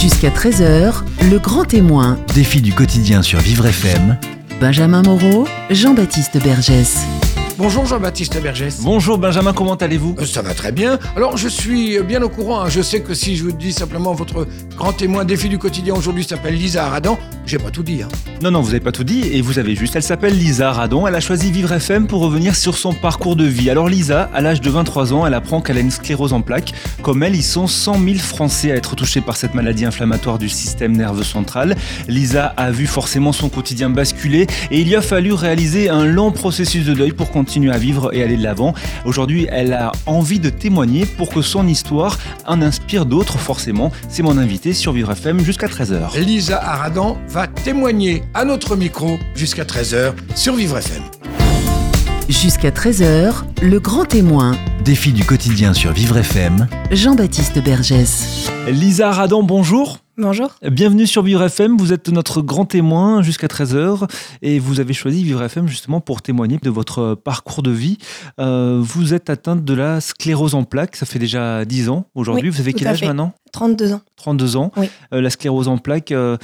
Jusqu'à 13h, le grand témoin. Défi du quotidien sur Vivre FM. Benjamin Moreau, Jean-Baptiste Bergès. Bonjour Jean-Baptiste Bergès. Bonjour Benjamin, comment allez-vous? Euh, Ça va très bien. Alors je suis bien au courant. hein. Je sais que si je vous dis simplement votre grand témoin défi du quotidien aujourd'hui s'appelle Lisa Aradan, j'ai pas tout dit. hein. Non, non, vous n'avez pas tout dit et vous avez juste. Elle s'appelle Lisa Radon. Elle a choisi Vivre FM pour revenir sur son parcours de vie. Alors Lisa, à l'âge de 23 ans, elle apprend qu'elle a une sclérose en plaques. Comme elle, ils sont 100 000 Français à être touchés par cette maladie inflammatoire du système nerveux central. Lisa a vu forcément son quotidien basculer et il lui a fallu réaliser un long processus de deuil pour continuer à vivre et aller de l'avant. Aujourd'hui, elle a envie de témoigner pour que son histoire en inspire d'autres forcément. C'est mon invité sur Vivre FM jusqu'à 13h. Lisa Aradan va témoigner à notre micro jusqu'à 13h sur Vivre FM. Jusqu'à 13h, le grand témoin. Défi du quotidien sur Vivre FM. Jean-Baptiste Bergès. Lisa Radon, bonjour. Bonjour. Bienvenue sur Vivre FM, vous êtes notre grand témoin jusqu'à 13h et vous avez choisi Vivre FM justement pour témoigner de votre parcours de vie. Euh, vous êtes atteinte de la sclérose en plaques, ça fait déjà 10 ans aujourd'hui. Oui, vous avez quel âge fait. maintenant? 32 ans. 32 ans. Oui. Euh, la sclérose en plaques, euh,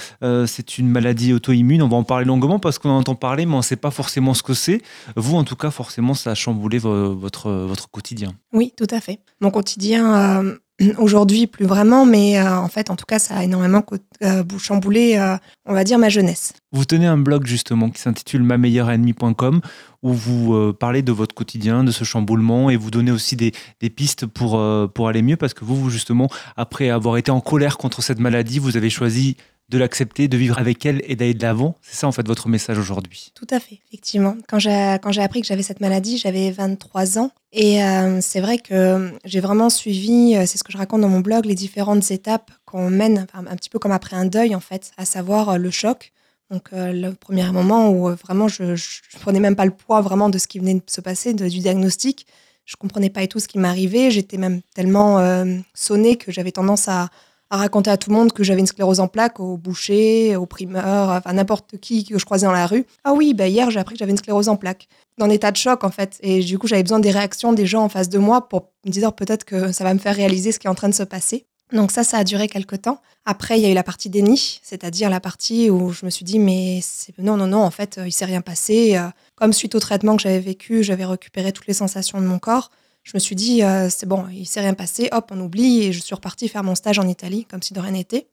c'est une maladie auto-immune. On va en parler longuement parce qu'on en entend parler, mais on ne sait pas forcément ce que c'est. Vous, en tout cas, forcément, ça a chamboulé vo- votre, votre quotidien. Oui, tout à fait. Mon quotidien, aujourd'hui, plus vraiment, mais euh, en fait, en tout cas, ça a énormément euh, bou- chamboulé, euh, on va dire, ma jeunesse. Vous tenez un blog justement qui s'intitule ma meilleure ennemie.com où vous euh, parlez de votre quotidien, de ce chamboulement et vous donnez aussi des, pistes pour, pour aller mieux parce que vous, vous, justement, après avoir été en colère contre cette maladie, vous avez choisi de l'accepter, de vivre avec elle et d'aller de l'avant. C'est ça en fait votre message aujourd'hui. Tout à fait, effectivement. Quand j'ai appris que j'avais cette maladie, j'avais 23 ans. Et euh, c'est vrai que j'ai vraiment suivi, euh, c'est ce que je raconte dans mon blog, les différentes étapes qu'on mène, un petit peu comme après un deuil, en fait, à savoir euh, le choc. Donc, le premier moment où vraiment je ne prenais même pas le poids vraiment de ce qui venait de se passer, du diagnostic. Je comprenais pas du tout ce qui m'arrivait. J'étais même tellement sonnée que j'avais tendance à, à raconter à tout le monde que j'avais une sclérose en plaques, au boucher, au primeur, enfin n'importe qui que je croisais dans la rue. Ah oui, bah hier j'ai appris que j'avais une sclérose en plaques. Dans état de choc en fait. Et du coup j'avais besoin des réactions des gens en face de moi pour me dire peut-être que ça va me faire réaliser ce qui est en train de se passer. Donc ça, ça a duré quelques temps. Après, il y a eu la partie déni, c'est-à-dire la partie où je me suis dit, mais non, non, non, en fait, euh, il s'est rien passé. Euh, Comme suite au traitement que j'avais vécu, j'avais récupéré toutes les sensations de mon corps. Je me suis dit, euh, c'est bon, il s'est rien passé, hop, on oublie. Et je suis repartie faire mon stage en Italie, comme si de rien n'était.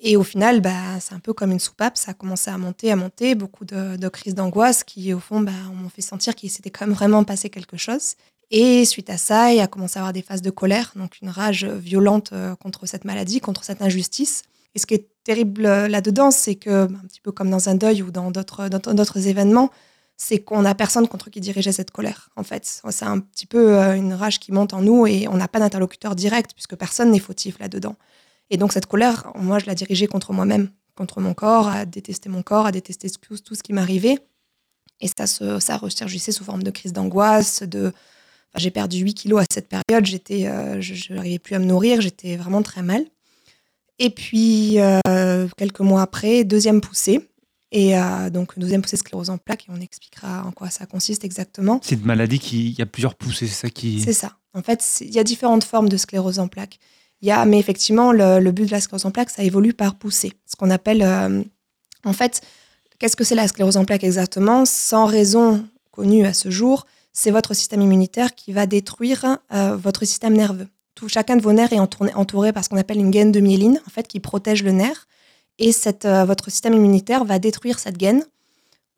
Et au final, bah, c'est un peu comme une soupape, ça a commencé à monter, à monter, beaucoup de, crises d'angoisse qui, au fond, bah, m'ont fait sentir qu'il s'était quand même vraiment passé quelque chose. Et suite à ça, il a commencé à avoir des phases de colère, donc une rage violente euh, contre cette maladie, contre cette injustice. Et ce qui est terrible euh, là-dedans, c'est que, un petit peu comme dans un deuil ou dans d'autres événements, c'est qu'on n'a personne contre qui diriger cette colère. En fait, c'est un petit peu euh, une rage qui monte en nous et on n'a pas d'interlocuteur direct puisque personne n'est fautif là-dedans. Et donc cette colère, moi, je la dirigeais contre moi-même, contre mon corps, à détester mon corps, à détester tout, ce qui m'arrivait. Et ça, ça ressurgissait sous forme de crise d'angoisse, j'ai perdu 8 kilos à cette période, j'étais, euh, je n'arrivais plus à me nourrir, j'étais vraiment très mal. Et puis, euh, quelques mois après, deuxième poussée. Et euh, donc, deuxième poussée sclérose en plaques, et on expliquera en quoi ça consiste exactement. C'est une maladie qui, il y a plusieurs poussées, c'est ça qui. C'est ça. En fait, il y a différentes formes de sclérose en plaques. Il y a, mais effectivement, le, le but de la sclérose en plaques, ça évolue par poussée. Ce qu'on appelle, euh, en fait, qu'est-ce que c'est la sclérose en plaques exactement? Sans raison connue à ce jour, c'est votre système immunitaire qui va détruire euh, votre système nerveux. Tout, chacun de vos nerfs est entouré, entouré par ce qu'on appelle une gaine de myéline, en fait, qui protège le nerf. Et euh, votre système immunitaire va détruire cette gaine.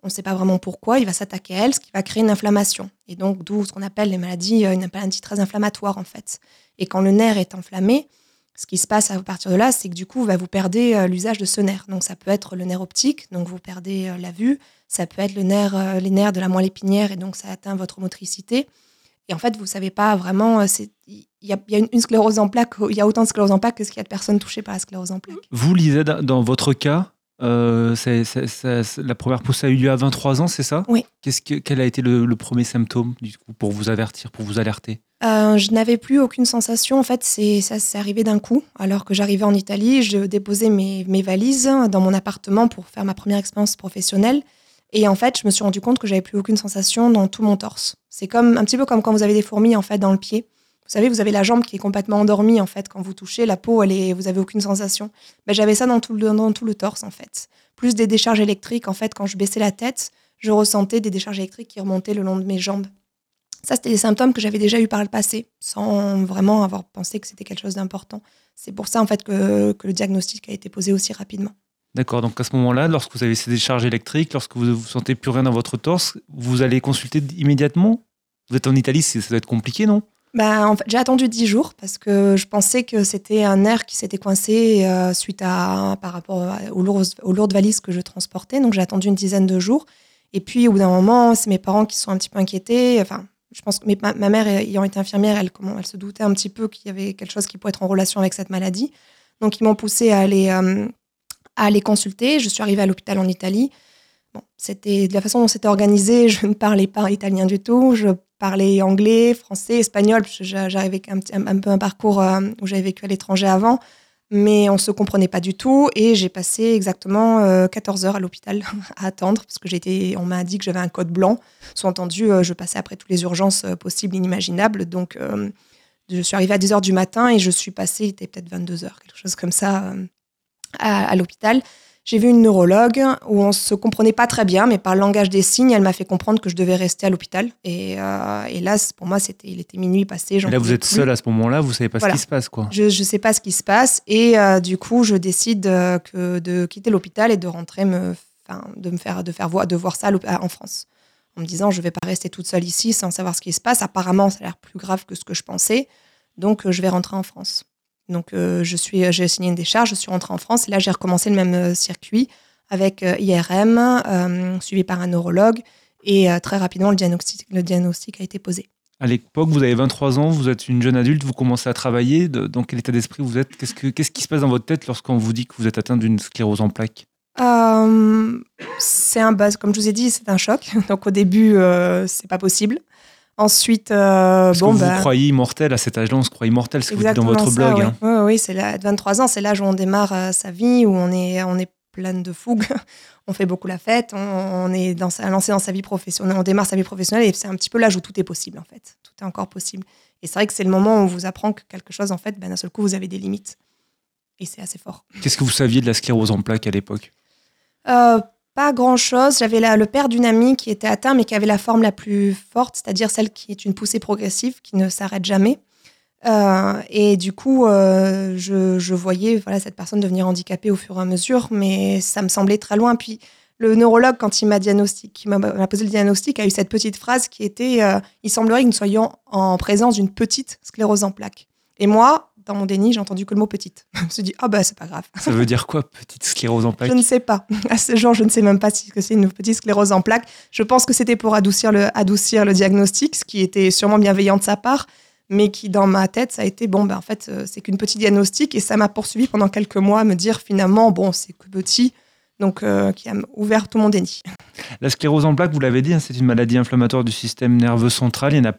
On ne sait pas vraiment pourquoi, il va s'attaquer à elle, ce qui va créer une inflammation. Et donc, d'où ce qu'on appelle les maladies, euh, une maladie très inflammatoire, en fait. Et quand le nerf est enflammé, ce qui se passe à partir de là, c'est que du coup, bah, vous perdez euh, l'usage de ce nerf. Donc, ça peut être le nerf optique, donc vous perdez la vue. Ça peut être les nerfs de la moelle épinière, et donc ça atteint votre motricité. Et en fait, vous ne savez pas vraiment. Il y a, il y a une, une sclérose en plaques, il y a autant de sclérose en plaques que ce qu'il y a de personnes touchées par la sclérose en plaques. Vous, Lisa, dans votre cas, euh, c'est- c'est- c'est- c'est- la première poussée a eu lieu à 23 ans, c'est ça? Oui. Qu'est-ce que, quel a été le, le premier symptôme du coup, pour vous avertir, pour vous alerter? Euh, je n'avais plus aucune sensation. En fait, c'est ça s'est arrivé d'un coup. Alors que j'arrivais en Italie, je déposais mes, mes valises dans mon appartement pour faire ma première expérience professionnelle. Et en fait, je me suis rendu compte que j'avais plus aucune sensation dans tout mon torse. C'est comme un petit peu comme quand vous avez des fourmis en fait dans le pied. Vous savez, vous avez la jambe qui est complètement endormie en fait quand vous touchez la peau, elle est, vous avez aucune sensation. Ben, j'avais ça dans tout, le, dans tout le torse en fait. Plus des décharges électriques en fait quand je baissais la tête, je ressentais des décharges électriques qui remontaient le long de mes jambes. Ça, c'était des symptômes que j'avais déjà eu par le passé, sans vraiment avoir pensé que c'était quelque chose d'important. C'est pour ça en fait que, que le diagnostic a été posé aussi rapidement. D'accord, donc à ce moment-là, lorsque vous avez ces décharges électriques, lorsque vous ne sentez plus rien dans votre torse, vous allez consulter immédiatement? Vous êtes en Italie, ça doit être compliqué, non? Bah, en fait, j'ai attendu 10 jours parce que je pensais que c'était un nerf qui s'était coincé euh, suite à par rapport aux lourdes, valises que je transportais. Donc j'ai attendu une dizaine de jours. Et puis au bout d'un moment, c'est mes parents qui sont un petit peu inquiétés. Enfin, je pense que ma, mère ayant été infirmière, elle, se doutait un petit peu qu'il y avait quelque chose qui pourrait être en relation avec cette maladie. Donc ils m'ont poussé à aller euh, à aller consulter. Je suis arrivée à l'hôpital en Italie. Bon, c'était de la façon dont c'était organisé. Je ne parlais pas italien du tout. Je parlais anglais, français, espagnol. J'arrivais un, un, peu un parcours euh, où j'avais vécu à l'étranger avant, mais on se comprenait pas du tout. Et j'ai passé exactement 14 euh, heures à l'hôpital à attendre parce que j'étais. On m'a dit que j'avais un code blanc. Sous-entendu, euh, je passais après toutes les urgences possibles, inimaginables. Donc, je suis arrivée à 10 heures du matin et je suis passée, il était peut-être 22 heures, quelque chose comme ça, à, l'hôpital. J'ai vu une neurologue où on se comprenait pas très bien, mais par le langage des signes, elle m'a fait comprendre que je devais rester à l'hôpital. Et, euh, là, pour moi, c'était, il était minuit passé. Là, vous êtes seule à ce moment-là, vous savez pas ce qui se passe, quoi. Je, ne sais pas ce qui se passe, et euh, du coup, je décide euh, que de quitter l'hôpital et de rentrer me, de me faire, de faire voir, de voir ça en France, en me disant, je vais pas rester toute seule ici sans savoir ce qui se passe. Apparemment, ça a l'air plus grave que ce que je pensais, donc je vais rentrer en France. Donc, euh, je suis, euh, j'ai signé une décharge, je suis rentrée en France et là, j'ai recommencé le même euh, circuit avec IRM, suivi par un neurologue. Et très rapidement, le diagnostic, le diagnostic a été posé. À l'époque, vous avez 23 ans, vous êtes une jeune adulte, vous commencez à travailler. dans quel état d'esprit vous êtes? Qu'est-ce, que, qu'est-ce qui se passe dans votre tête lorsqu'on vous dit que vous êtes atteint d'une sclérose en plaques? C'est un buzz, comme je vous ai dit, c'est un choc. Donc au début, c'est pas possible. Ensuite, euh, bon, que vous bah, croyez immortel à cet âge-là, on se croit immortel, ce que vous dites dans votre blog. Oui, hein. oui, c'est là, 23 ans, c'est l'âge où on démarre euh, sa vie, où on est, on est plein de fougue, on fait beaucoup la fête, on, est dans lancé dans sa vie professionnelle, on démarre sa vie professionnelle et c'est un petit peu l'âge où tout est possible en fait, tout est encore possible. Et c'est vrai que c'est le moment où on vous apprend que quelque chose en fait, ben, d'un seul coup, vous avez des limites. Et c'est assez fort. Qu'est-ce que vous saviez de la sclérose en plaques à l'époque? Euh, pas grand-chose. J'avais le père d'une amie qui était atteint, mais qui avait la forme la plus forte, c'est-à-dire celle qui est une poussée progressive, qui ne s'arrête jamais. Euh, et du coup, euh, je, voyais voilà, cette personne devenir handicapée au fur et à mesure, mais ça me semblait très loin. Puis le neurologue, quand il m'a qui m'a posé le diagnostic, a eu cette petite phrase qui était euh, Il semblerait que nous soyons en présence d'une petite sclérose en plaques. Et moi, dans mon déni, j'ai entendu que le mot petite. je me suis dit, ah bah c'est pas grave. Ça veut dire quoi, petite sclérose en plaques Je ne sais pas. À ce jour, je ne sais même pas si c'est une petite sclérose en plaques. Je pense que c'était pour adoucir le, adoucir le diagnostic, ce qui était sûrement bienveillant de sa part, mais qui dans ma tête, ça a été, bon, ben en fait, euh, c'est qu'une petite diagnostic, et ça m'a poursuivi pendant quelques mois à me dire finalement, bon, c'est que petit. Donc, euh, qui a ouvert tout mon déni. La sclérose en plaques, vous l'avez dit, hein, c'est une maladie inflammatoire du système nerveux central. Il y en a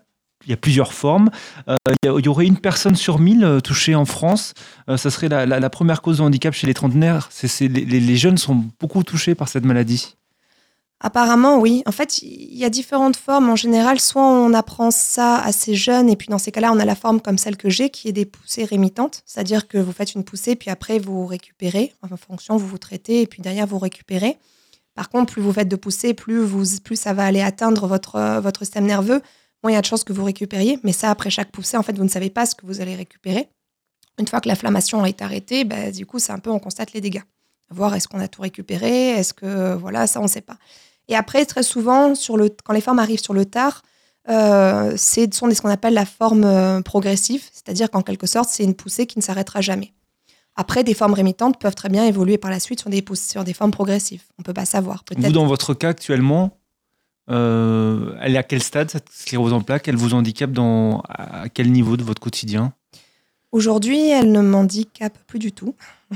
il y a plusieurs formes. Euh, il, y aurait une personne sur mille euh, touchée en France. Euh, ça serait la, première cause de handicap chez les trentenaires. les, jeunes sont beaucoup touchés par cette maladie. Apparemment, oui. En fait, il y a différentes formes. En général, soit on apprend ça assez jeune, et puis dans ces cas-là, on a la forme comme celle que j'ai, qui est des poussées rémitantes. C'est-à-dire que vous faites une poussée, puis après, vous récupérez. En fonction, vous vous traitez, et puis derrière, vous récupérez. Par contre, plus vous faites de poussées, plus, vous, plus ça va aller atteindre votre, votre système nerveux moins il y a de chances que vous récupériez. Mais ça, après chaque poussée, en fait, vous ne savez pas ce que vous allez récupérer. Une fois que l'inflammation est arrêtée, bah, du coup, c'est un peu, on constate les dégâts. Voir est-ce qu'on a tout récupéré, est-ce que, voilà, ça, on ne sait pas. Et après, très souvent, quand les formes arrivent sur le tard, euh, c'est sont ce qu'on appelle la forme euh, progressive, c'est-à-dire qu'en quelque sorte, c'est une poussée qui ne s'arrêtera jamais. Après, des formes rémitantes peuvent très bien évoluer par la suite sur des, sur des formes progressives. On ne peut pas savoir. Vous, dans votre cas actuellement, euh, elle est à quel stade cette sclérose en plaques? Elle vous handicape à quel niveau de votre quotidien? Aujourd'hui, elle ne m'handicape plus du tout.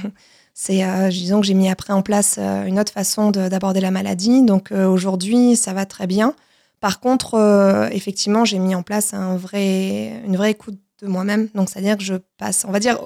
C'est, euh, disons que j'ai mis après en place euh, une autre façon d'aborder la maladie. Donc aujourd'hui, ça va très bien. Par contre, effectivement, j'ai mis en place un vrai, une vraie écoute de moi-même. Donc, c'est-à-dire que je passe, on va dire,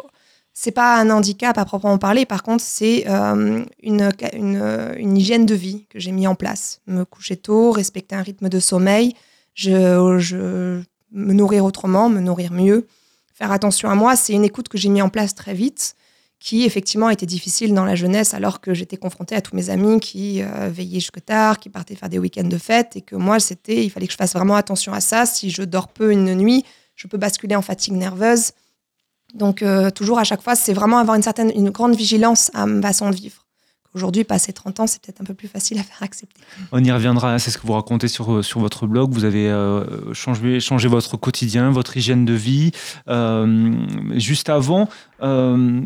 c'est pas un handicap à proprement parler, par contre, c'est euh, une, une, hygiène de vie que j'ai mis en place. Me coucher tôt, respecter un rythme de sommeil, je, me nourrir autrement, me nourrir mieux. faire attention à moi, c'est une écoute que j'ai mis en place très vite, qui effectivement était difficile dans la jeunesse, alors que j'étais confrontée à tous mes amis qui euh, veillaient jusque tard, qui partaient faire des week-ends de fête, et que moi, c'était, il fallait que je fasse vraiment attention à ça. Si je dors peu une nuit, je peux basculer en fatigue nerveuse. Donc, euh, toujours à chaque fois, c'est vraiment avoir une certaine, une grande vigilance à ma façon de vivre. Aujourd'hui, passé 30 ans, c'est peut-être un peu plus facile à faire accepter. On y reviendra, c'est ce que vous racontez sur, euh, sur votre blog. Vous avez euh, changé, changé, votre quotidien, votre hygiène de vie. Euh, juste avant, euh,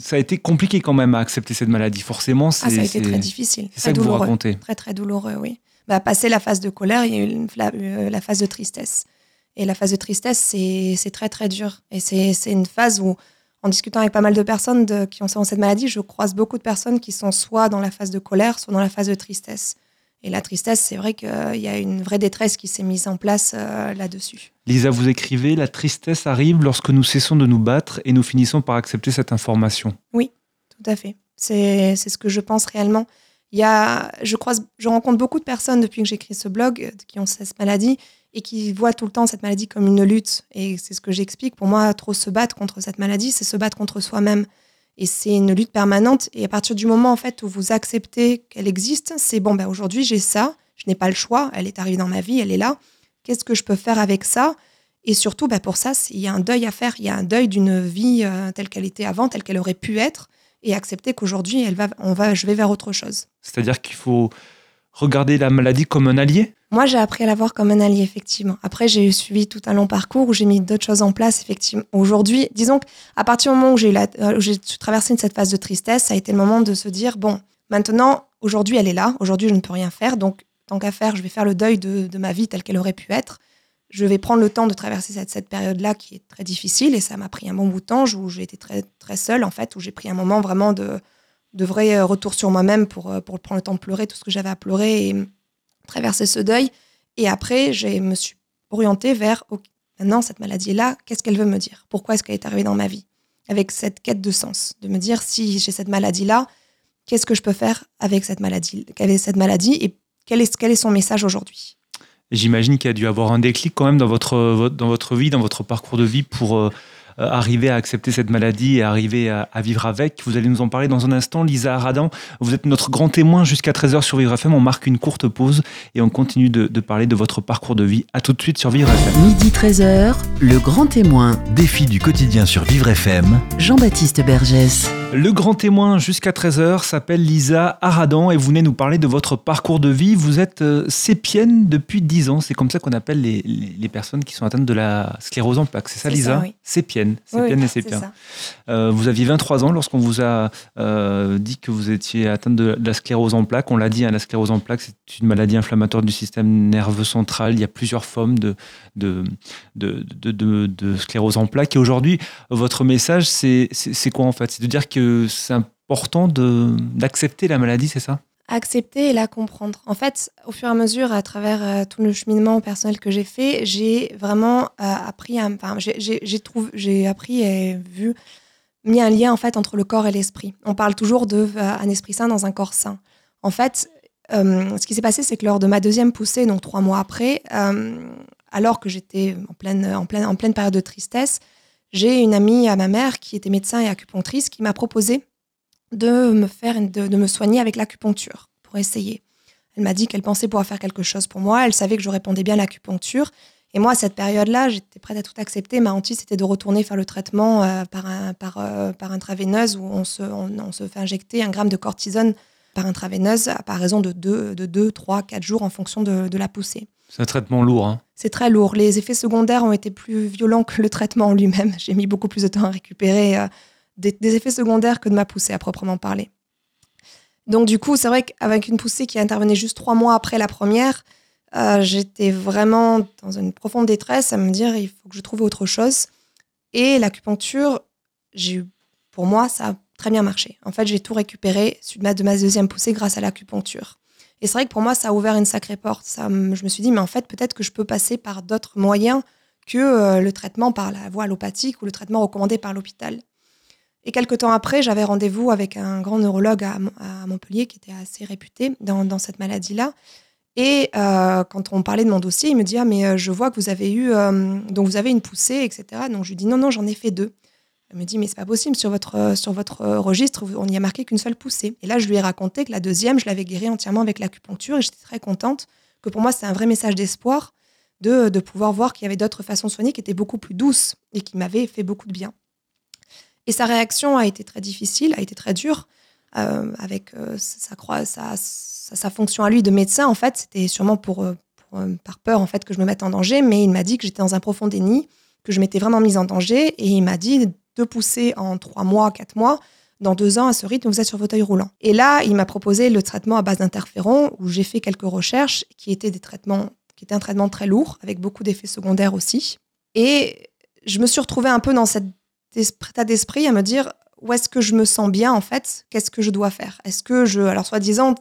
ça a été compliqué quand même à accepter cette maladie. Forcément, c'est. Ah, ça a été très difficile. C'est ça que douloureux. vous racontez. Très, très douloureux, oui. Bah, passer la phase de colère, il y a eu la, la phase de tristesse. Et la phase de tristesse, c'est très, très dur. Et c'est une phase où en discutant avec pas mal de personnes de, qui ont cette maladie, je croise beaucoup de personnes qui sont soit dans la phase de colère, soit dans la phase de tristesse. Et la tristesse, c'est vrai qu'il y a une vraie détresse qui s'est mise en place euh, là-dessus. Lisa, vous écrivez La tristesse arrive lorsque nous cessons de nous battre et nous finissons par accepter cette information. Oui, tout à fait. C'est ce que je pense réellement. Il y a, je, croise, je rencontre beaucoup de personnes depuis que j'écris ce blog euh, qui ont cette maladie et qui voient tout le temps cette maladie comme une lutte. Et c'est ce que j'explique. Pour moi, trop se battre contre cette maladie, c'est se battre contre soi-même. Et c'est une lutte permanente. Et à partir du moment en fait où vous acceptez qu'elle existe, c'est bon, ben aujourd'hui j'ai ça, je n'ai pas le choix, elle est arrivée dans ma vie, elle est là. Qu'est-ce que je peux faire avec ça? Et surtout, ben pour ça, il y a un deuil à faire. Il y a un deuil d'une vie euh, telle qu'elle était avant, telle qu'elle aurait pu être, et accepter qu'aujourd'hui, va, on va, je vais vers autre chose. C'est-à-dire qu'il faut regarder la maladie comme un allié? Moi, j'ai appris à la voir comme un allié, effectivement. Après, j'ai suivi tout un long parcours où j'ai mis d'autres choses en place, effectivement. Aujourd'hui, disons qu'à partir du moment où j'ai euh, traversé cette phase de tristesse, ça a été le moment de se dire, bon, maintenant, aujourd'hui, elle est là. Aujourd'hui, je ne peux rien faire. Donc, tant qu'à faire, je vais faire le deuil de, ma vie telle qu'elle aurait pu être. Je vais prendre le temps de traverser cette, période-là qui est très difficile et ça m'a pris un bon bout de temps où j'ai été très, très seule, en fait, où j'ai pris un moment vraiment de, de vrai euh, retour sur moi-même pour, euh, pour prendre le temps de pleurer tout ce que j'avais à pleurer et traverser ce deuil. Et après, je me suis orientée vers maintenant, cette maladie-là, qu'est-ce qu'elle veut me dire? Pourquoi est-ce qu'elle est arrivée dans ma vie? Avec cette quête de sens, de me dire si j'ai cette maladie-là, qu'est-ce que je peux faire avec cette maladie, avec cette maladie et quel est, quel est son message aujourd'hui? J'imagine qu'il y a dû avoir un déclic quand même dans votre, dans votre vie, dans votre parcours de vie pour euh, arriver à accepter cette maladie et arriver à, vivre avec. Vous allez nous en parler dans un instant. Lisa Aradan, vous êtes notre grand témoin jusqu'à 13h sur Vivre FM. On marque une courte pause et on continue de, de parler de votre parcours de vie. À tout de suite sur Vivre FM. Midi 13h, le grand témoin. Défi du quotidien sur Vivre FM. Jean-Baptiste Bergès. Le grand témoin jusqu'à 13h s'appelle Lisa Aradan et vous venez nous parler de votre parcours de vie. Vous êtes euh, sépienne depuis 10 ans. C'est comme ça qu'on appelle les, les, personnes qui sont atteintes de la sclérose en plaques. C'est ça, Lisa oui. Sépienne. Sépienne et Sépien. Euh, vous aviez 23 ans lorsqu'on vous a euh, dit que vous étiez atteinte de, la sclérose en plaques. On l'a dit, hein, la sclérose en plaques, c'est une maladie inflammatoire du système nerveux central. Il y a plusieurs formes de, de, de, de, de sclérose en plaques. Et aujourd'hui, votre message, c'est quoi en fait? C'est de dire que c'est important d'accepter la maladie, c'est ça? Accepter et la comprendre. En fait, au fur et à mesure, à travers euh, tout le cheminement personnel que j'ai fait, j'ai vraiment euh, appris. Enfin, j'ai appris et vu, mis un lien en fait entre le corps et l'esprit. On parle toujours d'un euh, esprit sain dans un corps sain. En fait, ce qui s'est passé, c'est que lors de ma deuxième poussée, donc trois mois après, alors que j'étais en pleine, en, pleine, en pleine période de tristesse, j'ai une amie à ma mère qui était médecin et acupunctrice qui m'a proposé de me faire de, me soigner avec l'acupuncture pour essayer. Elle m'a dit qu'elle pensait pouvoir faire quelque chose pour moi. Elle savait que je répondais bien à l'acupuncture. Et moi, à cette période-là, j'étais prête à tout accepter. Ma hantise, c'était de retourner faire le traitement euh, par, un, par, euh, par intraveineuse où on se, on, se fait injecter un gramme de cortisone par intraveineuse à raison de 2, de 2 3, 4 jours en fonction de, de la poussée. C'est un traitement lourd. Hein. C'est très lourd. Les effets secondaires ont été plus violents que le traitement en lui-même. J'ai mis beaucoup plus de temps à récupérer euh, des, effets secondaires que de ma poussée à proprement parler. Donc du coup, c'est vrai qu'avec une poussée qui intervenait juste trois mois après la première, euh, j'étais vraiment dans une profonde détresse à me dire il faut que je trouve autre chose. Et l'acupuncture, j'ai pour moi, ça a très bien marché. En fait, j'ai tout récupéré de ma deuxième poussée grâce à l'acupuncture. Et c'est vrai que pour moi, ça a ouvert une sacrée porte. Je me suis dit, mais en fait, peut-être que je peux passer par d'autres moyens que euh, le traitement par la voie allopathique ou le traitement recommandé par l'hôpital. Et quelques temps après, j'avais rendez-vous avec un grand neurologue à, Montpellier qui était assez réputé dans, cette maladie-là. Et euh, quand on parlait de mon dossier, il me dit ah mais euh, je vois que vous avez eu euh, donc vous avez une poussée etc. Donc je lui dis non non j'en ai fait deux. Elle me dit mais c'est pas possible sur votre sur votre registre on n'y a marqué qu'une seule poussée. Et là je lui ai raconté que la deuxième je l'avais guérie entièrement avec l'acupuncture et j'étais très contente que pour moi c'est un vrai message d'espoir de, de pouvoir voir qu'il y avait d'autres façons de soigner qui étaient beaucoup plus douces et qui m'avaient fait beaucoup de bien. Et sa réaction a été très difficile, a été très dure euh, avec euh, sa, fonction à lui de médecin. En fait, c'était sûrement euh, par peur en fait que je me mette en danger, mais il m'a dit que j'étais dans un profond déni, que je m'étais vraiment mise en danger, et il m'a dit de pousser en trois mois, quatre mois. Dans deux ans, à ce rythme, vous êtes sur fauteuil roulant. Et là, il m'a proposé le traitement à base d'interférons, où j'ai fait quelques recherches, qui étaient des traitements, qui étaient un traitement très lourd, avec beaucoup d'effets secondaires aussi. Et je me suis retrouvée un peu dans cet état d'esprit à me dire où est-ce que je me sens bien en fait Qu'est-ce que je dois faire? Est-ce que je, alors soi-disant,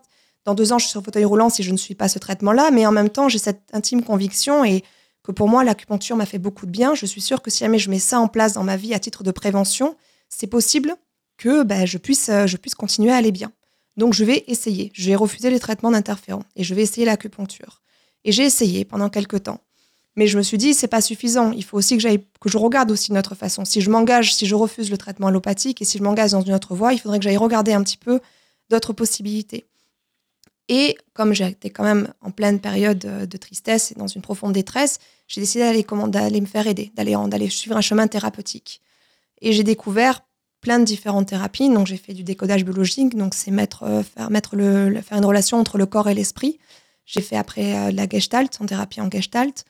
dans deux ans, je suis sur fauteuil roulant si je ne suis pas ce traitement-là, mais en même temps, j'ai cette intime conviction et que pour moi, l'acupuncture m'a fait beaucoup de bien. Je suis sûre que si jamais je mets ça en place dans ma vie à titre de prévention, c'est possible que ben, je, puisse, euh, je puisse continuer à aller bien. Donc je vais essayer. Je vais refuser les traitements d'interférents et je vais essayer l'acupuncture. Et j'ai essayé pendant quelques temps. Mais je me suis dit, c'est pas suffisant. Il faut aussi que, que je regarde aussi une autre façon. Si je m'engage, si je refuse le traitement allopathique et si je m'engage dans une autre voie, il faudrait que j'aille regarder un petit peu d'autres possibilités. Et comme j'étais quand même en pleine période euh, de tristesse et dans une profonde détresse, j'ai décidé d'aller me faire aider, d'aller suivre un chemin thérapeutique. Et j'ai découvert plein de différentes thérapies. Donc j'ai fait du décodage biologique, donc c'est mettre, euh, faire, mettre le, faire une relation entre le corps et l'esprit. J'ai fait après euh, la gestalt, en thérapie en gestalt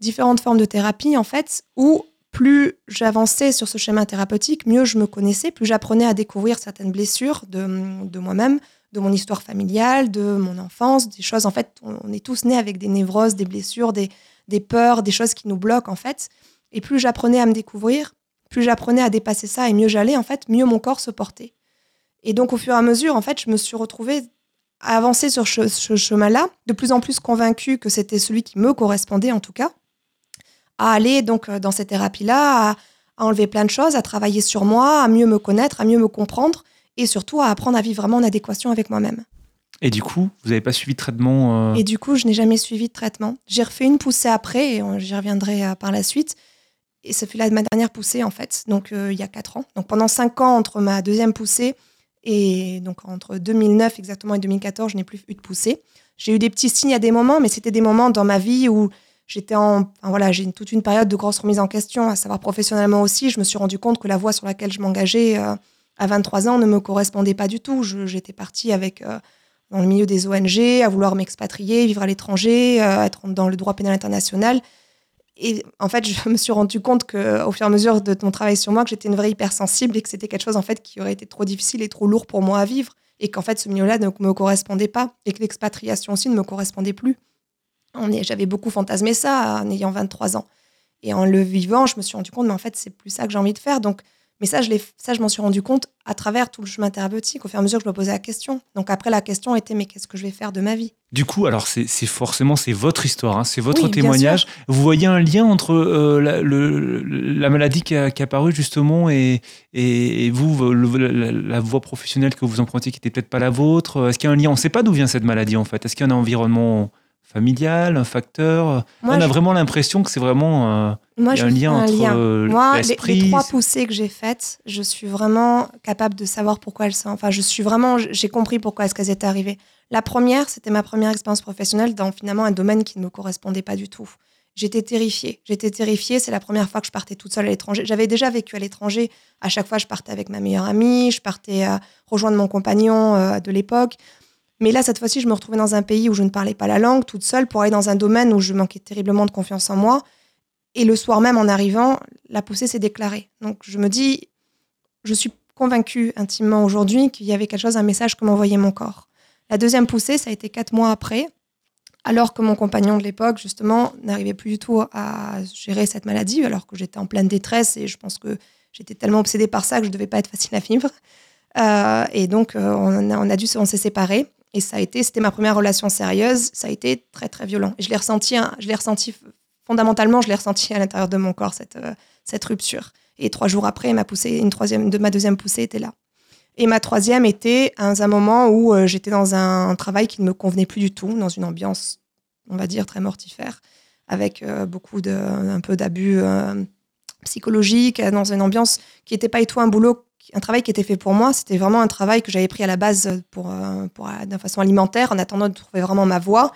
différentes formes de thérapie, en fait, où plus j'avançais sur ce chemin thérapeutique, mieux je me connaissais, plus j'apprenais à découvrir certaines blessures de, de moi-même, de mon histoire familiale, de mon enfance, des choses, en fait, on, on est tous nés avec des névroses, des blessures, des, des peurs, des choses qui nous bloquent, en fait. Et plus j'apprenais à me découvrir, plus j'apprenais à dépasser ça et mieux j'allais, en fait, mieux mon corps se portait. Et donc, au fur et à mesure, en fait, je me suis retrouvée à avancer sur ce, ce chemin-là, de plus en plus convaincue que c'était celui qui me correspondait, en tout cas à aller donc euh, dans cette thérapie-là, à, à enlever plein de choses, à travailler sur moi, à mieux me connaître, à mieux me comprendre et surtout à apprendre à vivre vraiment en adéquation avec moi-même. Et du coup, vous n'avez pas suivi de traitement euh, Et du coup, je n'ai jamais suivi de traitement. J'ai refait une poussée après et j'y reviendrai euh, par la suite. Et ça fut là ma dernière poussée en fait, donc euh, il y a quatre ans. Donc pendant cinq ans entre ma deuxième poussée et donc entre 2009 exactement et 2014, je n'ai plus eu de poussée. J'ai eu des petits signes à des moments, mais c'était des moments dans ma vie où j'étais en, voilà, j'ai toute une période de grosse remise en question, à savoir professionnellement aussi. Je me suis rendu compte que la voie sur laquelle je m'engageais euh, à 23 ans ne me correspondait pas du tout. J'étais partie avec euh, dans le milieu des ONG, à vouloir m'expatrier, vivre à l'étranger, euh, être dans le droit pénal international. Et en fait, je me suis rendu compte que, au fur et à mesure de mon travail sur moi, que j'étais une vraie hypersensible et que c'était quelque chose en fait qui aurait été trop difficile et trop lourd pour moi à vivre, et qu'en fait ce milieu-là ne me correspondait pas, et que l'expatriation aussi ne me correspondait plus. J'avais beaucoup fantasmé ça en ayant 23 ans. Et en le vivant, je me suis rendu compte, mais en fait, c'est plus ça que j'ai envie de faire. Donc, mais ça, je, l'ai- ça, je m'en suis rendu compte à travers tout le chemin thérapeutique, au fur et à mesure que je me posais la question. Donc après, la question était, mais qu'est-ce que je vais faire de ma vie? Du coup, alors c'est forcément c'est votre histoire, hein, c'est votre Oui, témoignage. Vous voyez un lien entre euh, la, le- la maladie qui a, qui a apparu justement et, et, et vous, le- la, la voie professionnelle que vous empruntez qui n'était peut-être pas la vôtre? Est-ce qu'il y a un lien? On ne sait pas d'où vient cette maladie en fait. Est-ce qu'il y a un environnement familial, un facteur Moi, On a je- vraiment l'impression que c'est vraiment euh, Moi, il y a je un fais lien entre euh, Moi, les, les trois poussées que j'ai faites, je suis vraiment capable de savoir pourquoi elles sont. Enfin, je suis vraiment, j'ai compris pourquoi est-ce qu'elles étaient arrivées. La première, c'était ma première expérience professionnelle dans finalement un domaine qui ne me correspondait pas du tout. J'étais terrifiée. J'étais terrifiée. C'est la première fois que je partais toute seule à l'étranger. J'avais déjà vécu à l'étranger. À chaque fois, je partais avec ma meilleure amie. Je partais euh, rejoindre mon compagnon euh, de l'époque. Mais là, cette fois-ci, je me retrouvais dans un pays où je ne parlais pas la langue, toute seule, pour aller dans un domaine où je manquais terriblement de confiance en moi. Et le soir même, en arrivant, la poussée s'est déclarée. Donc je me dis, je suis convaincue intimement aujourd'hui qu'il y avait quelque chose, un message que m'envoyait mon corps. La deuxième poussée, ça a été quatre mois après, alors que mon compagnon de l'époque, justement, n'arrivait plus du tout à gérer cette maladie, alors que j'étais en pleine détresse et je pense que j'étais tellement obsédée par ça que je ne devais pas être facile à vivre. Euh, et donc, euh, on, a, dû, on s'est séparés. Et ça a été, c'était ma première relation sérieuse. Ça a été très très violent. Et je l'ai ressenti, hein, je l'ai ressenti fondamentalement, je l'ai ressenti à l'intérieur de mon corps cette euh, cette rupture. Et trois jours après, ma poussée, une troisième, de ma deuxième poussée était là. Et ma troisième était à un moment où euh, j'étais dans un travail qui ne me convenait plus du tout, dans une ambiance on va dire, très mortifère, avec euh, beaucoup de, un peu d'abus psychologiques, dans une ambiance qui n'était pas du tout un boulot, un travail qui était fait pour moi. C'était vraiment un travail que j'avais pris à la base pour, euh, pour, euh, de façon alimentaire, en attendant de trouver vraiment ma voie.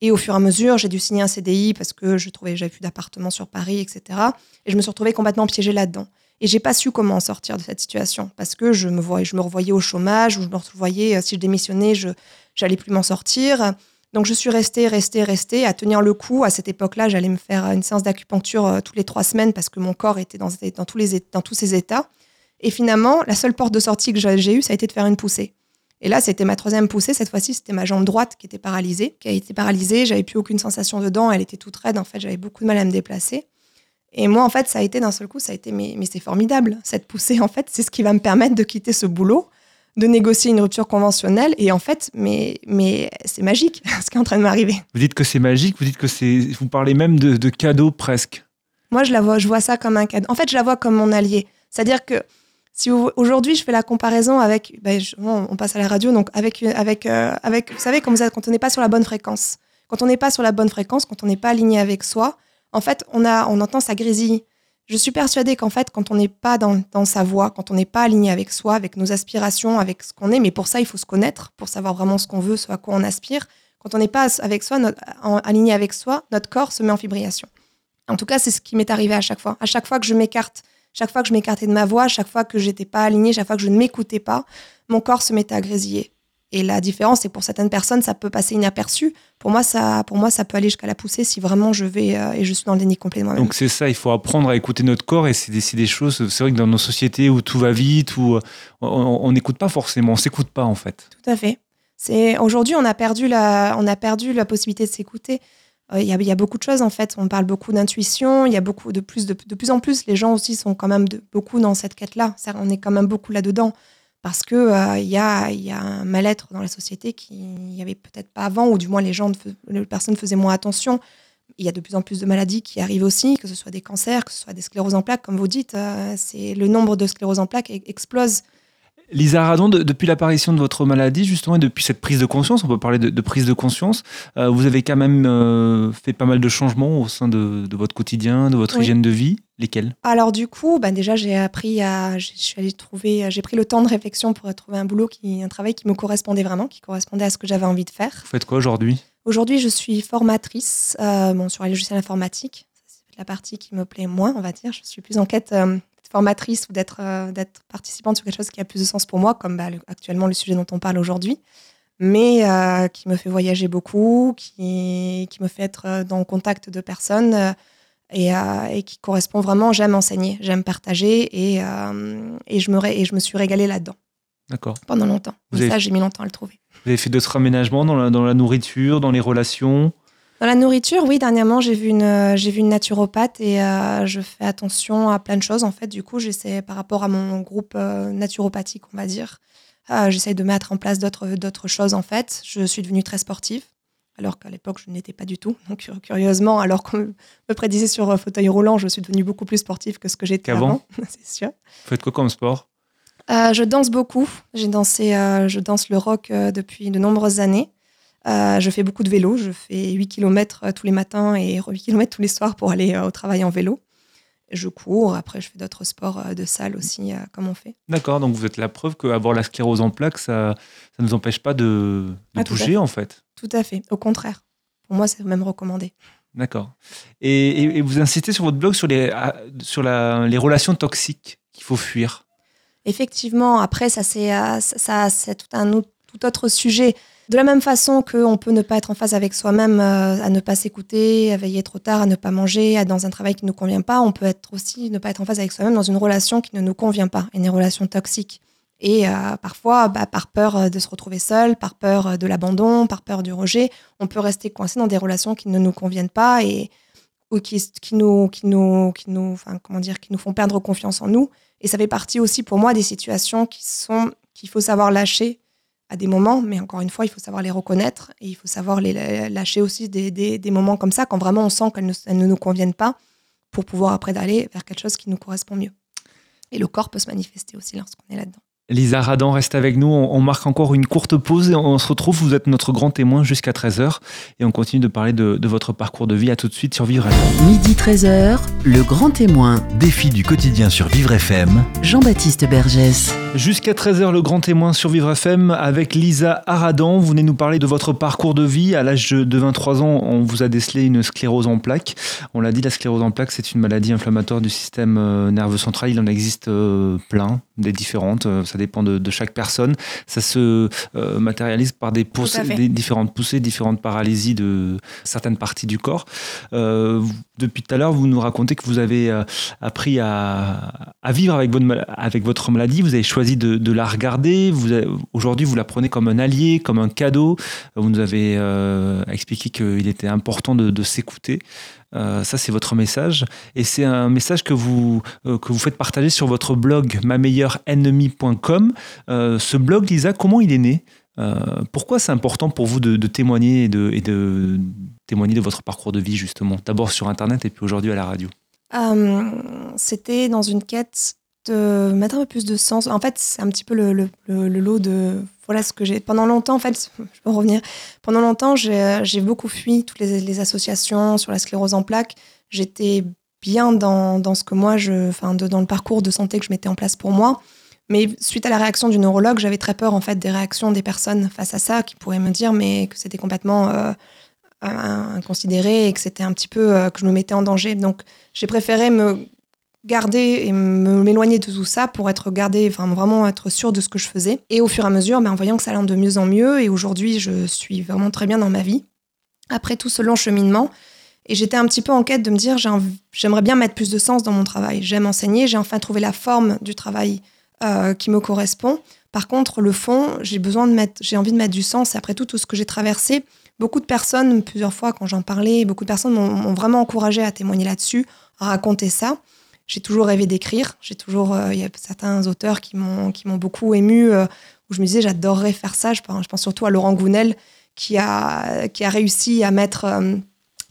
Et au fur et à mesure, j'ai dû signer un CDI parce que je trouvais, j'avais plus d'appartement sur Paris, etc. Et je me suis retrouvée complètement piégée là-dedans. Et j'ai pas su comment en sortir de cette situation parce que je me voyais, je me revoyais au chômage ou je me revoyais euh, si je démissionnais, je j'allais plus m'en sortir. Donc je suis restée, restée, restée à tenir le coup. À cette époque-là, j'allais me faire une séance d'acupuncture toutes les trois semaines parce que mon corps était dans, dans tous les dans tous ces états. Et finalement, la seule porte de sortie que j'ai eue, ça a été de faire une poussée. Et là, c'était ma troisième poussée. Cette fois-ci, c'était ma jambe droite qui était paralysée, qui a été paralysée. J'avais plus aucune sensation dedans. Elle était toute raide. En fait, j'avais beaucoup de mal à me déplacer. Et moi, en fait, ça a été d'un seul coup, ça a été, mais, mais c'est formidable. Cette poussée, en fait, c'est ce qui va me permettre de quitter ce boulot, de négocier une rupture conventionnelle. Et en fait, mais, mais c'est magique ce qui est en train de m'arriver. Vous dites que c'est magique, vous dites que c'est. Vous parlez même de, de cadeau presque. Moi, je la vois, je vois ça comme un cadeau. En fait, je la vois comme mon allié. C'est-à-dire que si aujourd'hui je fais la comparaison avec, ben, on passe à la radio, donc avec, euh, vous savez, quand on n'est pas sur la bonne fréquence, quand on n'est pas sur la bonne fréquence, quand on n'est pas aligné avec soi, en fait, on a, on entend ça grésille. Je suis persuadée qu'en fait, quand on n'est pas dans, sa voie, quand on n'est pas aligné avec soi, avec nos aspirations, avec ce qu'on est, mais pour ça, il faut se connaître, pour savoir vraiment ce qu'on veut, ce à quoi on aspire. Quand on n'est pas avec soi, aligné avec soi, notre corps se met en fibrillation. En tout cas, c'est ce qui m'est arrivé à chaque fois. À chaque fois que je m'écarte, chaque fois que je m'écartais de ma voix, chaque fois que j'étais pas alignée, chaque fois que je ne m'écoutais pas, mon corps se mettait à grésiller. Et la différence, c'est que pour certaines personnes, ça peut passer inaperçu. Pour moi, ça, pour moi, ça peut aller jusqu'à la poussée si vraiment je vais euh, et je suis dans le déni complet moi-même. Donc c'est ça, il faut apprendre à écouter notre corps et c'est des, des choses. C'est vrai que dans nos sociétés où tout va vite, où euh, on on n'écoute pas forcément, on s'écoute pas en fait. Tout à fait. C'est aujourd'hui, on a perdu la, on a perdu la possibilité de s'écouter. Euh, Il y, a, il y a beaucoup de choses en fait. On parle beaucoup d'intuition. Il y a beaucoup de plus, de, de plus en plus, les gens aussi sont quand même beaucoup dans cette quête-là. On est quand même beaucoup là-dedans parce que euh, y, a, y a un mal-être dans la société qui il y avait peut-être pas avant, ou du moins les gens, les personnes faisaient moins attention. Il y a de plus en plus de maladies qui arrivent aussi, que ce soit des cancers, que ce soit des scléroses en plaques, comme vous dites. euh, c'est le nombre de scléroses en plaques e- explose. Lisa Radon, de- depuis l'apparition de votre maladie, justement, et depuis cette prise de conscience, on peut parler de, de prise de conscience, euh, vous avez quand même euh, fait pas mal de changements au sein de, de votre quotidien, de votre Oui. hygiène de vie. Lesquels? Alors du coup, bah déjà j'ai appris à, je suis allée trouver, j'ai pris le temps de réflexion pour trouver un boulot qui, un travail qui me correspondait vraiment, qui correspondait à ce que j'avais envie de faire. Vous faites quoi aujourd'hui? Aujourd'hui, je suis formatrice euh, bon, sur les logiciels informatiques. La partie qui me plaît moins, on va dire. Je suis plus en quête euh, d'être formatrice ou d'être euh, participante sur quelque chose qui a plus de sens pour moi, comme bah, le- actuellement le sujet dont on parle aujourd'hui, mais euh, qui me fait voyager beaucoup, qui, qui me fait être euh, dans le contact de personnes euh, et, et qui correspond vraiment. J'aime enseigner, j'aime partager et, et, je me ré- et je me suis régalée là-dedans D'accord. pendant longtemps. Vous Et avez- ça, j'ai mis longtemps à le trouver. Vous avez fait d'autres aménagements dans la, dans la nourriture, dans les relations? Dans la nourriture, oui, dernièrement, j'ai vu une, euh, j'ai vu une naturopathe et euh, je fais attention à plein de choses. En fait, du coup, j'essaie, par rapport à mon groupe euh, naturopathique, on va dire, euh, j'essaie de mettre en place d'autres, d'autres choses, en fait. Je suis devenue très sportive, alors qu'à l'époque, je n'étais pas du tout. Donc, cur- curieusement, alors qu'on me prédisait sur fauteuil roulant, je suis devenue beaucoup plus sportive que ce que j'étais avant, c'est sûr. Vous faites quoi comme sport? Je danse beaucoup. J'ai dansé, je danse le rock depuis de nombreuses années. Euh, je fais beaucoup de vélo. Je fais 8 km tous les matins et 8 km tous les soirs pour aller euh, au travail en vélo. Je cours. Après, je fais d'autres sports euh, de salle aussi, euh, comme on fait. D'accord, donc vous êtes la preuve qu'avoir la sclérose en plaques, ça ne nous empêche pas de, de Ah, bouger fait. en fait. Tout à fait. Au contraire. Pour moi, c'est même recommandé. D'accord. Et, et- et vous insistez sur votre blog sur les, ah, sur la- les relations toxiques qu'il faut fuir. Effectivement, après, ça, c'est euh, ça, ça, c'est tout un autre, tout autre sujet. De la même façon qu'on peut ne pas être en phase avec soi-même, euh, à ne pas s'écouter, à veiller trop tard, à ne pas manger, à dans un travail qui ne nous convient pas, on peut être aussi ne pas être en phase avec soi-même dans une relation qui ne nous convient pas, une relation toxique. Et euh, parfois, bah, par peur euh, de se retrouver seul, par peur de l'abandon, par peur du rejet, on peut rester coincé dans des relations qui ne nous conviennent pas et ou qui, qui nous, qui nous, qui nous, enfin, comment dire, qui nous font perdre confiance en nous. Et ça fait partie aussi pour moi des situations qui sont qu'il faut savoir lâcher à des moments, mais encore une fois, il faut savoir les reconnaître et il faut savoir les lâcher aussi des, des, moments comme ça quand vraiment on sent qu'elles ne, nous conviennent pas pour pouvoir après aller vers quelque chose qui nous correspond mieux. Et le corps peut se manifester aussi lorsqu'on est là-dedans. Lisa Radan reste avec nous. On, marque encore une courte pause et on se retrouve. Vous êtes notre grand témoin jusqu'à 13h et on continue de parler de, votre parcours de vie. À tout de suite sur Vivre FM. Midi 13h, le grand témoin. Défi du quotidien sur Vivre FM. Jean-Baptiste Bergès. Jusqu'à 13h, le grand témoin sur Vivre FM avec Lisa Aradan. Vous venez nous parler de votre parcours de vie. À l'âge de 23 ans, on vous a décelé une sclérose en plaques. On l'a dit, la sclérose en plaques, c'est une maladie inflammatoire du système euh, nerveux central. Il en existe euh, plein, des différentes. Euh, ça dépend de, chaque personne. Ça se euh, matérialise par des, poussées, des, différentes poussées, différentes paralysies de certaines parties du corps. Euh, depuis tout à l'heure, vous nous racontez que vous avez euh, appris à, vivre avec votre, avec votre maladie. Vous avez choisi de, la regarder. Aujourd'hui, vous la prenez comme un allié, comme un cadeau. Vous nous avez expliqué qu'il était important de s'écouter. Euh, ça, c'est votre message. Et c'est un message que vous, euh, que vous faites partager sur votre blog mameilleurennemie.com. Euh, ce blog, Lisa, comment il est né? Pourquoi c'est important pour vous de, témoigner et de, et de témoigner de votre parcours de vie, justement? D'abord sur Internet et puis aujourd'hui à la radio. C'était dans une quête de mettre un peu plus de sens. En fait, c'est un petit peu le, lot de voilà ce que j'ai. Pendant longtemps, en fait, je peux revenir. Pendant longtemps, j'ai beaucoup fui toutes les, associations sur la sclérose en plaques. J'étais bien dans, ce que moi, je, enfin, dans le parcours de santé que je mettais en place pour moi. Mais suite à la réaction du neurologue, j'avais très peur en fait des réactions des personnes face à ça, qui pourraient me dire mais que c'était complètement euh, inconsidéré et que c'était un petit peu euh, que je me mettais en danger. Donc j'ai préféré me garder et m'éloigner de tout ça pour être gardé, enfin vraiment être sûr de ce que je faisais. Et au fur et à mesure, ben, en voyant que ça allait de mieux en mieux, et aujourd'hui je suis vraiment très bien dans ma vie. Après tout ce long cheminement, et j'étais un petit peu en quête de me dire j'aimerais bien mettre plus de sens dans mon travail. J'aime enseigner, j'ai enfin trouvé la forme du travail euh, qui me correspond. Par contre, le fond, j'ai besoin de mettre, j'ai envie de mettre du sens. Et après tout, tout ce que j'ai traversé, beaucoup de personnes, plusieurs fois quand j'en parlais, beaucoup de personnes m'ont vraiment encouragé à témoigner là-dessus, à raconter ça j'ai toujours rêvé d'écrire. J'ai toujours, euh, il y a certains auteurs qui m'ont qui m'ont beaucoup ému euh, où je me disais j'adorerais faire ça. Je pense, surtout à Laurent Gounel qui a qui a réussi à mettre euh,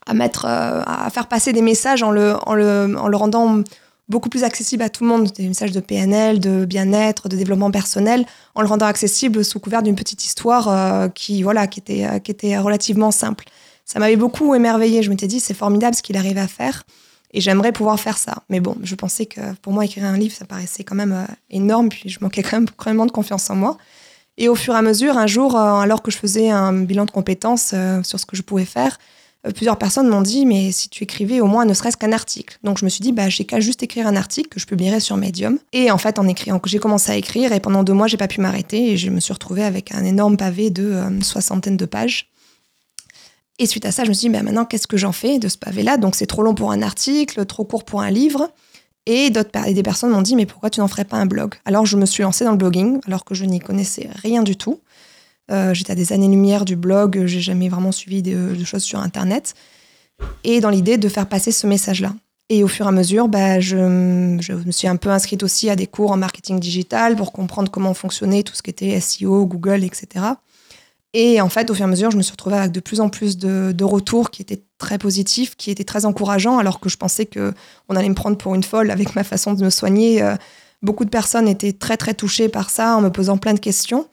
à mettre à faire passer des messages en le en le en le rendant beaucoup plus accessible à tout le monde, des messages de PNL, de bien-être, de développement personnel, en le rendant accessible sous couvert d'une petite histoire qui voilà qui était qui était relativement simple. Ça m'avait beaucoup émerveillé. Je m'étais dit c'est formidable ce qu'il arrive à faire. Et j'aimerais pouvoir faire ça. Mais bon, je pensais que pour moi, écrire un livre, ça paraissait quand même euh, énorme, puis je manquais quand même vraiment de confiance en moi. Et au fur et à mesure, un jour, euh, alors que je faisais un bilan de compétences euh, sur ce que je pouvais faire, plusieurs personnes m'ont dit Mais si tu écrivais au moins ne serait-ce qu'un article. Donc je me suis dit bah, J'ai qu'à juste écrire un article que je publierai sur Medium. Et en fait, en écrivant, j'ai commencé à écrire, et pendant deux mois, j'ai pas pu m'arrêter, et je me suis retrouvée avec un énorme pavé de soixantaine de pages. Et suite à ça, je me suis dit, maintenant, qu'est-ce que j'en fais de ce pavé-là? Donc, c'est trop long pour un article, trop court pour un livre. Et, d'autres, des personnes m'ont dit, mais pourquoi tu n'en ferais pas un blog? Alors, je me suis lancée dans le blogging, alors que je n'y connaissais rien du tout. Euh, j'étais à des années-lumière du blog, j'ai jamais vraiment suivi de, choses sur Internet. Et dans l'idée de faire passer ce message-là. Et au fur et à mesure, bah, je, me suis un peu inscrite aussi à des cours en marketing digital pour comprendre comment fonctionnait tout ce qui était SEO, Google, etc. Et en fait, au fur et à mesure, je me suis retrouvée avec de plus en plus de, retours qui étaient très positifs, qui étaient très encourageants, alors que je pensais que on allait me prendre pour une folle avec ma façon de me soigner. Euh, beaucoup de personnes étaient très très touchées par ça, en me posant plein de questions.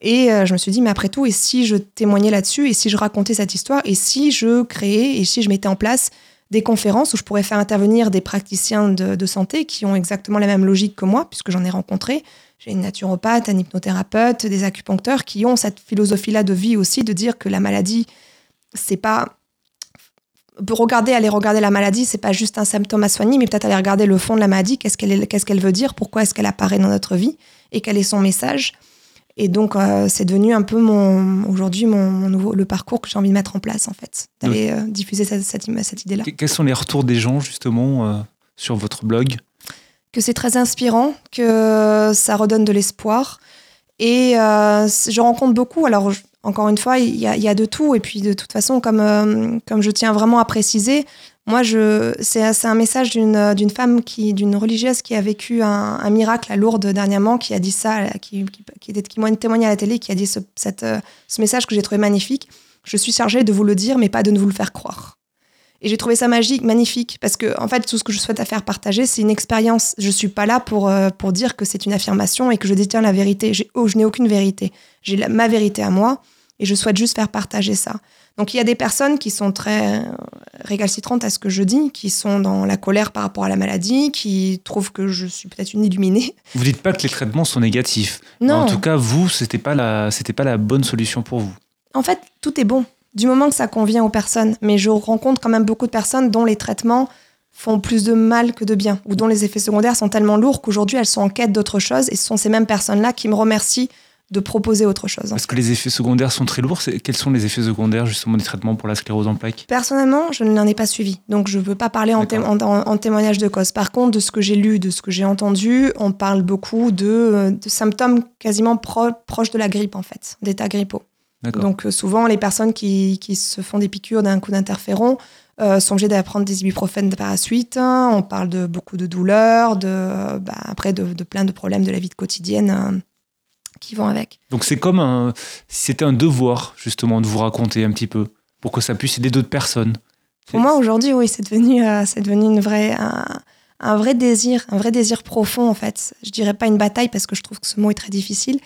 Et euh, je me suis dit, mais après tout, et si je témoignais là-dessus, et si je racontais cette histoire, et si je créais, et si je mettais en place des conférences où je pourrais faire intervenir des praticiens de, santé qui ont exactement la même logique que moi, puisque j'en ai rencontré, j'ai une naturopathe, un hypnothérapeute, des acupuncteurs qui ont cette philosophie-là de vie aussi, de dire que la maladie, c'est pas. Regarder, aller regarder la maladie, c'est pas juste un symptôme à soigner, mais peut-être aller regarder le fond de la maladie, qu'est-ce qu'elle qu'est-ce qu'elle veut dire, pourquoi est-ce qu'elle apparaît dans notre vie, et quel est son message. Et donc, euh, c'est devenu un peu mon aujourd'hui mon, nouveau le parcours que j'ai envie de mettre en place en fait, d'aller euh, diffuser cette, cette, idée-là. Quels sont les retours des gens justement euh, sur votre blog? Que c'est très inspirant, que ça redonne de l'espoir. Et je rencontre beaucoup, alors encore une fois, il y, a, de tout. Et puis de toute façon, comme, comme je tiens vraiment à préciser, moi, je, c'est, un message d'une, d'une femme, qui, d'une religieuse qui a vécu un, miracle à Lourdes dernièrement, qui a dit ça, qui, qui, qui, qui m'a témoigné à la télé, qui a dit ce, cette, ce message que j'ai trouvé magnifique. Je suis chargée de vous le dire, mais pas de ne vous le faire croire. Et j'ai trouvé ça magique, magnifique, parce que en fait, tout ce que je souhaite à faire partager, c'est une expérience. Je suis pas là pour, euh, pour dire que c'est une affirmation et que je détiens la vérité. J'ai, oh, je n'ai aucune vérité. J'ai ma vérité à moi et je souhaite juste faire partager ça. Donc il y a des personnes qui sont très euh, récalcitrantes à ce que je dis, qui sont dans la colère par rapport à la maladie, qui trouvent que je suis peut-être une illuminée. Vous dites pas que les traitements sont négatifs. Non. En tout cas, vous, c'était pas la, c'était pas la bonne solution pour vous. En fait, tout est bon, du moment que ça convient aux personnes. Mais je rencontre quand même beaucoup de personnes dont les traitements font plus de mal que de bien, ou dont les effets secondaires sont tellement lourds qu'aujourd'hui elles sont en quête d'autre chose, et ce sont ces mêmes personnes-là qui me remercient de proposer autre chose. Parce que les effets secondaires sont très lourds. Quels sont les effets secondaires justement des traitements pour la sclérose en plaques? Personnellement, je ne l'en ai pas suivi, donc je ne peux pas parler en, té- en- en- en témoignage de cause. Par contre, de ce que j'ai lu, de ce que j'ai entendu, on parle beaucoup de, de symptômes quasiment pro- proches de la grippe, en fait, d'état grippaux. Donc euh, souvent, les personnes qui, qui se font des piqûres d'un coup d'interféron euh, sont obligées d'apprendre des ibuprofènes par la suite. hein. On parle de beaucoup de douleurs, de, bah, après de, de plein de problèmes de la vie quotidienne euh, qui vont avec. Donc c'est comme un, si c'était un devoir justement de vous raconter un petit peu pour que ça puisse aider d'autres personnes. Pour moi, aujourd'hui, oui, c'est devenu, euh, c'est devenu une vraie, un, un vrai désir, un vrai désir profond, en fait. Je dirais pas une bataille, parce que je trouve que ce mot est très difficile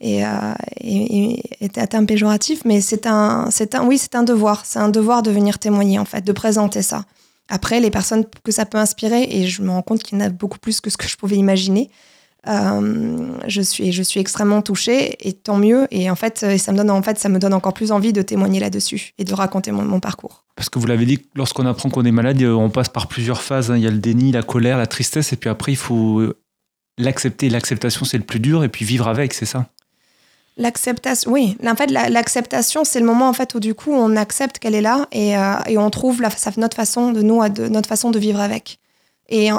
et, euh, et, et est terme péjoratif, mais c'est un, c'est un, oui, c'est un devoir. C'est un devoir de venir témoigner, en fait, de présenter ça. Après, les personnes que ça peut inspirer, et je me rends compte qu'il y en a beaucoup plus que ce que je pouvais imaginer, je, suis, je suis extrêmement touchée, et tant mieux. Et en fait, et ça, me donne, en fait, ça me donne encore plus envie de témoigner là-dessus et de raconter mon, mon parcours. Parce que vous l'avez dit, lorsqu'on apprend qu'on est malade, euh, on passe par plusieurs phases. hein. Il y a le déni, la colère, la tristesse, et puis après, il faut euh, l'accepter. L'acceptation, c'est le plus dur, et puis vivre avec, c'est ça? L'acceptation, oui. En fait, la- l'acceptation, c'est le moment en fait où du coup on accepte qu'elle est là et, euh, et on trouve la, notre façon de nous, de, notre façon de vivre avec. Et euh,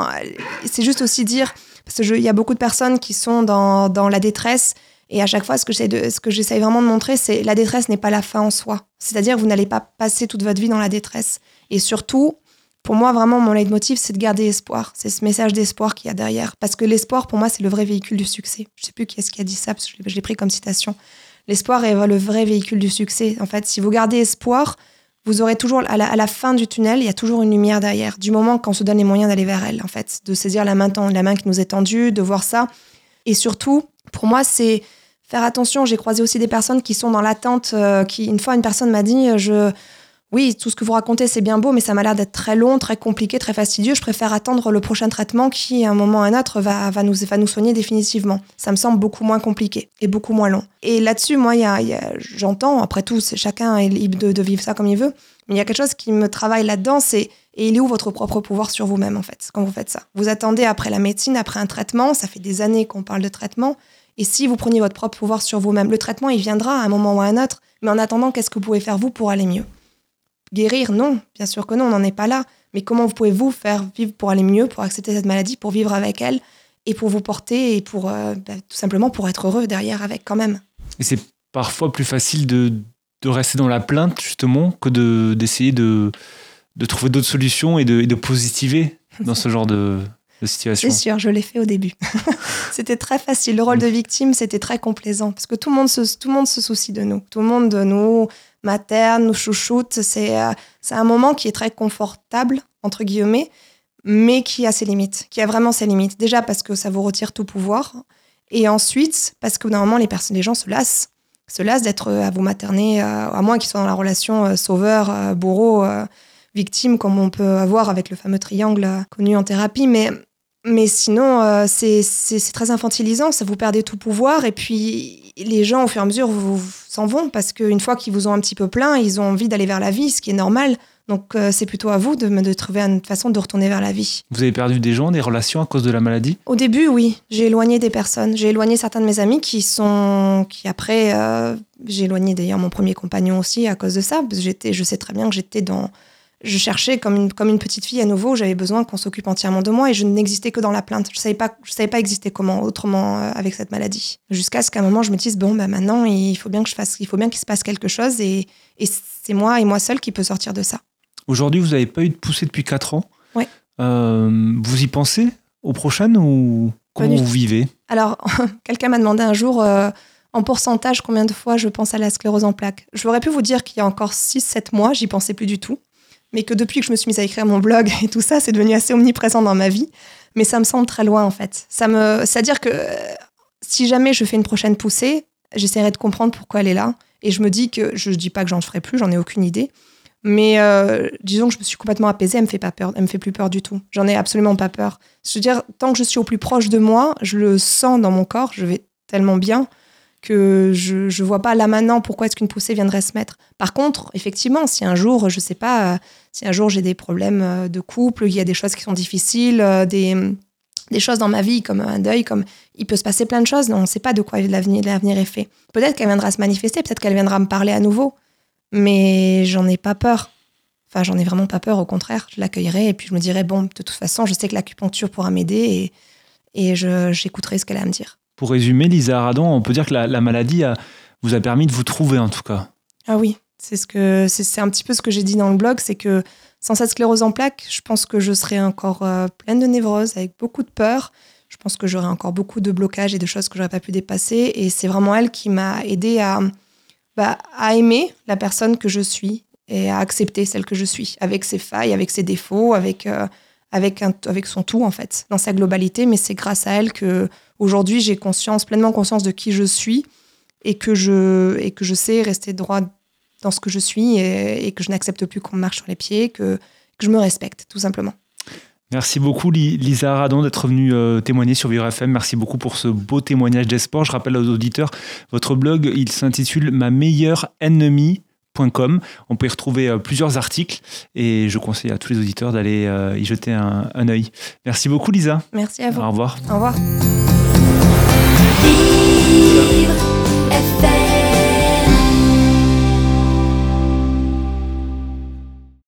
c'est juste aussi dire, parce qu'il y a beaucoup de personnes qui sont dans, dans la détresse et à chaque fois, ce que j'essaie de- ce que vraiment de montrer, c'est la détresse n'est pas la fin en soi. C'est-à-dire, vous n'allez pas passer toute votre vie dans la détresse. Et surtout, pour moi, vraiment, mon leitmotiv, c'est de garder espoir. C'est ce message d'espoir qu'il y a derrière. Parce que l'espoir, pour moi, c'est le vrai véhicule du succès. Je sais plus qui est-ce qui a dit ça, parce que je l'ai pris comme citation. L'espoir est le vrai véhicule du succès. En fait, si vous gardez espoir, vous aurez toujours, à la, à la fin du tunnel, il y a toujours une lumière derrière. Du moment qu'on se donne les moyens d'aller vers elle, en fait. De saisir la main, la main qui nous est tendue, de voir ça. Et surtout, pour moi, c'est faire attention. J'ai croisé aussi des personnes qui sont dans l'attente. euh, qui, une fois, une personne m'a dit, euh, je, oui, tout ce que vous racontez, c'est bien beau, mais ça m'a l'air d'être très long, très compliqué, très fastidieux. Je préfère attendre le prochain traitement qui, à un moment ou à un autre, va, va, nous, va nous soigner définitivement. Ça me semble beaucoup moins compliqué et beaucoup moins long. Et là-dessus, moi, j'entends, après tout, c'est- chacun est libre de, de vivre ça comme il veut, mais il y a quelque chose qui me travaille là-dedans, c'est et il est où votre propre pouvoir sur vous-même, en fait, quand vous faites ça? Vous attendez après la médecine, après un traitement, ça fait des années qu'on parle de traitement, et si vous preniez votre propre pouvoir sur vous-même, le traitement, il viendra à un moment ou à un autre, mais en attendant, qu'est-ce que vous pouvez faire vous pour aller mieux? Guérir, non, bien sûr que non, on n'en est pas là. Mais comment vous pouvez vous faire vivre pour aller mieux, pour accepter cette maladie, pour vivre avec elle et pour vous porter et pour euh, bah, tout simplement pour être heureux derrière avec quand même? Et c'est parfois plus facile de, de rester dans la plainte, justement, que de- d'essayer de, de trouver d'autres solutions et de, et de positiver dans ce genre de, de situation. C'est sûr, je l'ai fait au début. c'était très facile. Le rôle de victime, c'était très complaisant parce que tout le monde se, tout le monde se soucie de nous. Tout le monde nous materne, nous chouchoute. C'est euh, c'est un moment qui est très confortable, entre guillemets, mais qui a ses limites, qui a vraiment ses limites. Déjà parce que ça vous retire tout pouvoir. Et ensuite, parce que normalement, les, personnes, les gens se lassent. Se lassent d'être euh, à vous materner, euh, à moins qu'ils soient dans la relation sauveur, bourreau, euh, victime, comme on peut avoir avec le fameux triangle connu en thérapie. Mais mais sinon, euh, c'est très infantilisant, ça vous perdez tout pouvoir et puis les gens, au fur et à mesure, vous, vous- s'en vont parce qu'une fois qu'ils vous ont un petit peu plein, ils ont envie d'aller vers la vie, ce qui est normal. Donc euh, c'est plutôt à vous de, de trouver une façon de retourner vers la vie. Vous avez perdu des gens, des relations à cause de la maladie? Au début, oui, j'ai éloigné des personnes. J'ai éloigné certains de mes amis qui sont, qui après, euh, j'ai éloigné d'ailleurs mon premier compagnon aussi à cause de ça. Parce que je sais très bien que j'étais dans, je cherchais comme une, comme une petite fille à nouveau. J'avais besoin qu'on s'occupe entièrement de moi et je n'existais que dans la plainte. Je savais pas, je savais pas exister comment autrement euh, avec cette maladie. Jusqu'à ce qu'à un moment je me dise bon, bah maintenant il faut bien que je fasse, il faut bien qu'il se passe quelque chose et, et c'est moi et moi seule qui peut sortir de ça. Aujourd'hui, vous n'avez pas eu de poussée depuis 4 ans. Ouais. Euh, vous y pensez aux prochaines ou comment vous vivez? Alors, quelqu'un m'a demandé un jour euh, en pourcentage combien de fois je pense à la sclérose en plaques. J'aurais pu vous dire qu'il y a encore 6-7 mois, j'y pensais plus du tout. Mais que depuis que je me suis mise à écrire mon blog et tout ça, c'est devenu assez omniprésent dans ma vie. Mais ça me semble très loin en fait. Ça me, c'est-à-dire que euh, si jamais je fais une prochaine poussée, j'essaierai de comprendre pourquoi elle est là. Et je me dis que je ne dis pas que j'en ferai plus, j'en ai aucune idée. Mais euh, disons que je me suis complètement apaisée, elle me fait pas peur, elle me fait plus peur du tout. J'en ai absolument pas peur. Je veux dire, tant que je suis au plus proche de moi, je le sens dans mon corps, je vais tellement bien que je ne vois pas là maintenant pourquoi est-ce qu'une poussée viendrait se mettre. Par contre, effectivement, si un jour, je sais pas, euh, si un jour j'ai des problèmes euh, de couple, il y a des choses qui sont difficiles, des, des choses dans ma vie comme un deuil, comme il peut se passer plein de choses, on ne sait pas de quoi l'avenir, l'avenir est fait. Peut-être qu'elle viendra se manifester, peut-être qu'elle viendra me parler à nouveau mais j'en ai pas peur. Enfin, j'en ai vraiment pas peur, au contraire, je l'accueillerai et puis je me dirai, bon, de toute façon, je sais que l'acupuncture pourra m'aider et, et j'écouterai ce qu'elle a à me dire. Pour résumer, Lisa Aradon, on peut dire que la, maladie vous a permis de vous trouver en tout cas. Ah oui, c'est ce que c'est un petit peu ce que j'ai dit dans le blog, c'est que sans cette sclérose en plaques, je pense que je serais encore euh, pleine de névrose, avec beaucoup de peur. Je pense que j'aurais encore beaucoup de blocages et de choses que j'aurais pas pu dépasser. Et c'est vraiment elle qui m'a aidé à, bah, à aimer la personne que je suis et à accepter celle que je suis, avec ses failles, avec ses défauts, avec, euh, avec, avec son tout, en fait, dans sa globalité. Mais c'est grâce à elle que aujourd'hui j'ai conscience, pleinement conscience de qui je suis et que je, et que je sais rester droit dans ce que je suis et, que je n'accepte plus qu'on me marche sur les pieds, que, que je me respecte, tout simplement. Merci beaucoup Lisa Radon d'être venue euh, témoigner sur Vivre FM. Merci beaucoup pour ce beau témoignage d'espoir. Je rappelle aux auditeurs, votre blog, il s'intitule Ma meilleure ennemie. On peut y retrouver euh, plusieurs articles et je conseille à tous les auditeurs d'aller euh, y jeter un, un œil. Merci beaucoup Lisa. Merci à vous. Au revoir. Au revoir. Vivre FM.